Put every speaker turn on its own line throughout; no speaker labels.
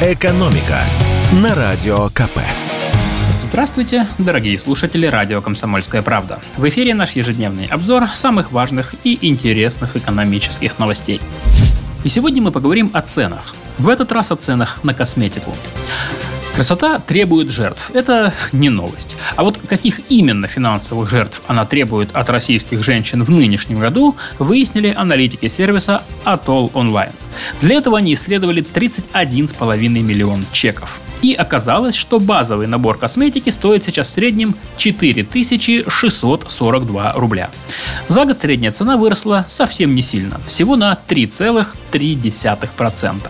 «Экономика» на Радио КП.
Здравствуйте, дорогие слушатели радио «Комсомольская правда». В эфире наш ежедневный обзор самых важных и интересных экономических новостей. И сегодня мы поговорим о ценах. В этот раз о ценах на косметику. Красота требует жертв. Это не новость. А вот каких именно финансовых жертв она требует от российских женщин в нынешнем году, выяснили аналитики сервиса Atoll Online. Для этого они исследовали 31,5 миллион чеков. И оказалось, что базовый набор косметики стоит сейчас в среднем 4642 рубля. За год средняя цена выросла совсем не сильно, всего на 3,3%.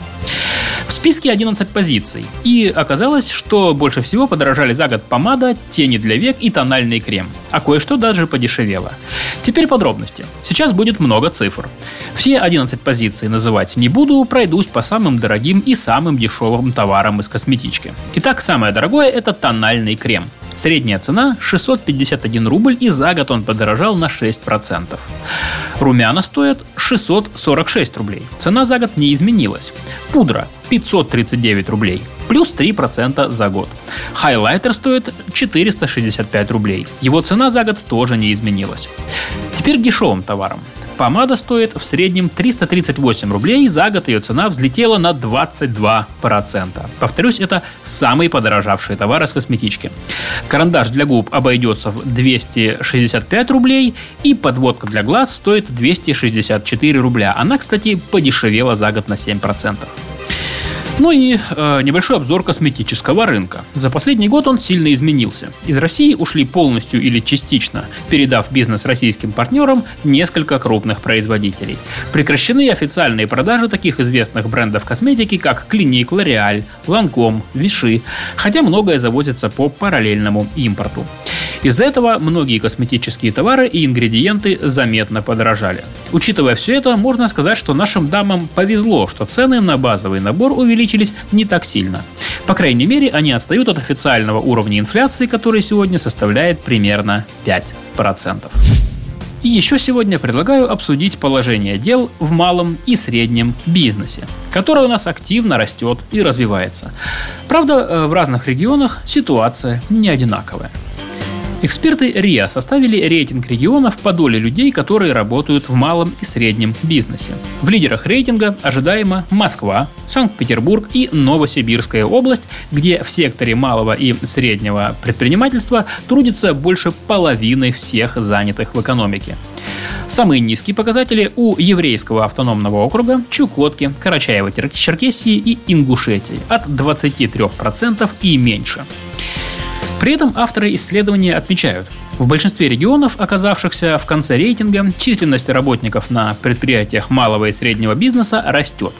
В списке 11 позиций. И оказалось, что больше всего подорожали за год помада, тени для век и тональный крем. А кое-что даже подешевело. Теперь подробности. Сейчас будет много цифр. Все 11 позиций называть не буду, пройдусь по самым дорогим и самым дешевым товарам из косметички. Итак, самое дорогое это тональный крем. Средняя цена 651 рубль и за год он подорожал на 6%. Румяна стоят 646 рублей. Цена за год не изменилась. Пудра 539 рублей, плюс 3% за год. Хайлайтер стоит 465 рублей. Его цена за год тоже не изменилась. Теперь к дешевым товарам. Помада стоит в среднем 338 рублей, за год ее цена взлетела на 22%. Повторюсь, это самый подорожавший товар из косметички. Карандаш для губ обойдется в 265 рублей, и подводка для глаз стоит 264 рубля. Она, кстати, подешевела за год на 7%. Ну и э, небольшой обзор косметического рынка. За последний год он сильно изменился. Из России ушли полностью или частично, передав бизнес российским партнерам несколько крупных производителей. Прекращены официальные продажи таких известных брендов косметики, как Клиник, L'Oreal, Lancome, Виши, хотя многое завозится по параллельному импорту. Из-за этого многие косметические товары и ингредиенты заметно подорожали. Учитывая все это, можно сказать, что нашим дамам повезло, что цены на базовый набор увеличились не так сильно. По крайней мере, они отстают от официального уровня инфляции, который сегодня составляет примерно 5%. И еще сегодня предлагаю обсудить положение дел в малом и среднем бизнесе, которое у нас активно растет и развивается. Правда, э, в разных регионах ситуация не одинаковая. Эксперты РИА составили рейтинг регионов по доле людей, которые работают в малом и среднем бизнесе. В лидерах рейтинга ожидаемо Москва, Санкт-Петербург и Новосибирская область, где в секторе малого и среднего предпринимательства трудится больше половины всех занятых в экономике. Самые низкие показатели у Еврейского автономного округа, Чукотки, Карачаева-Черкесии и Ингушетии от 23% и меньше. При этом авторы исследования отмечают, в большинстве регионов, оказавшихся в конце рейтинга, численность работников на предприятиях малого и среднего бизнеса растет.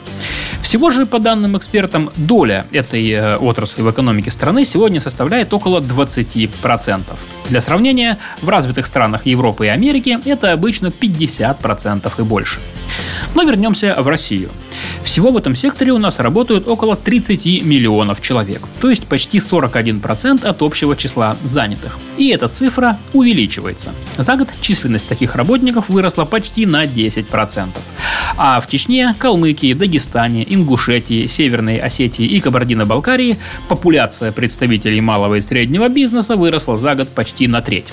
Всего же, по данным экспертам, доля этой э, отрасли в экономике страны сегодня составляет около 20%. Для сравнения, в развитых странах Европы и Америки это обычно 50% и больше. Но вернемся в Россию. Всего в этом секторе у нас работают около 30 миллионов человек, то есть почти 41% от общего числа занятых. И эта цифра увеличивается. За год численность таких работников выросла почти на 10%. А в Чечне, Калмыкии, Дагестане, Ингушетии, Северной Осетии и Кабардино-Балкарии популяция представителей малого и среднего бизнеса выросла за год почти на треть.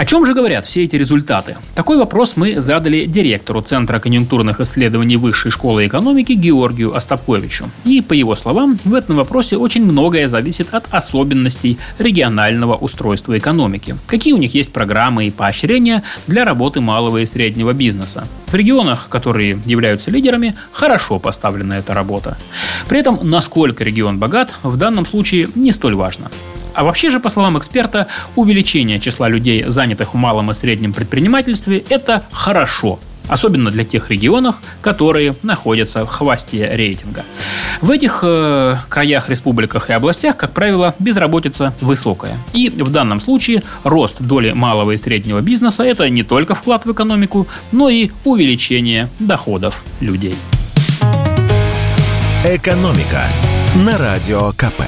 О чем же говорят все эти результаты? Такой вопрос мы задали директору Центра конъюнктурных исследований Высшей школы экономики Георгию Остаповичу. И, по его словам, в этом вопросе очень многое зависит от особенностей регионального устройства экономики. Какие у них есть программы и поощрения для работы малого и среднего бизнеса. В регионах, которые являются лидерами, хорошо поставлена эта работа. При этом, насколько регион богат, в данном случае не столь важно. А вообще же, по словам эксперта, увеличение числа людей, занятых в малом и среднем предпринимательстве, это хорошо, особенно для тех регионов, которые находятся в хвосте рейтинга. В этих э, краях, республиках и областях, как правило, безработица высокая. И в данном случае рост доли малого и среднего бизнеса – это не только вклад в экономику, но и увеличение доходов людей.
Экономика на радио КП.